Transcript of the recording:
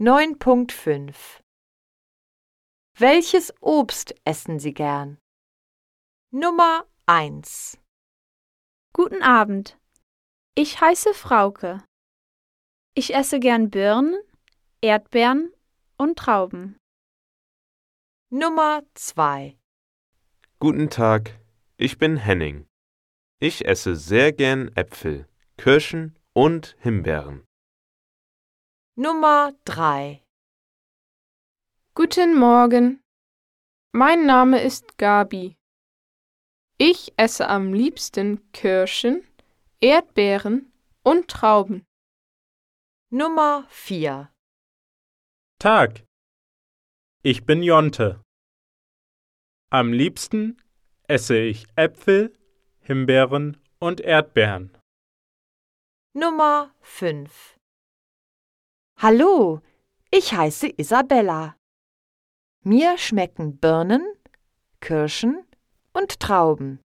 9.5 Welches Obst essen Sie gern? Nummer 1 Guten Abend. Ich heiße Frauke. Ich esse gern Birnen, Erdbeeren und Trauben. Nummer 2 Guten Tag, ich bin Henning. Ich esse sehr gern Äpfel, Kirschen und Himbeeren. Nummer 3 Guten Morgen. Mein Name ist Gabi. Ich esse am liebsten Kirschen, Erdbeeren und Trauben. Nummer 4 Tag. Ich bin Jonte. Am liebsten esse ich Äpfel, Himbeeren und Erdbeeren. Nummer 5 Hallo, ich heiße Isabella. Mir schmecken Birnen, Kirschen und Trauben.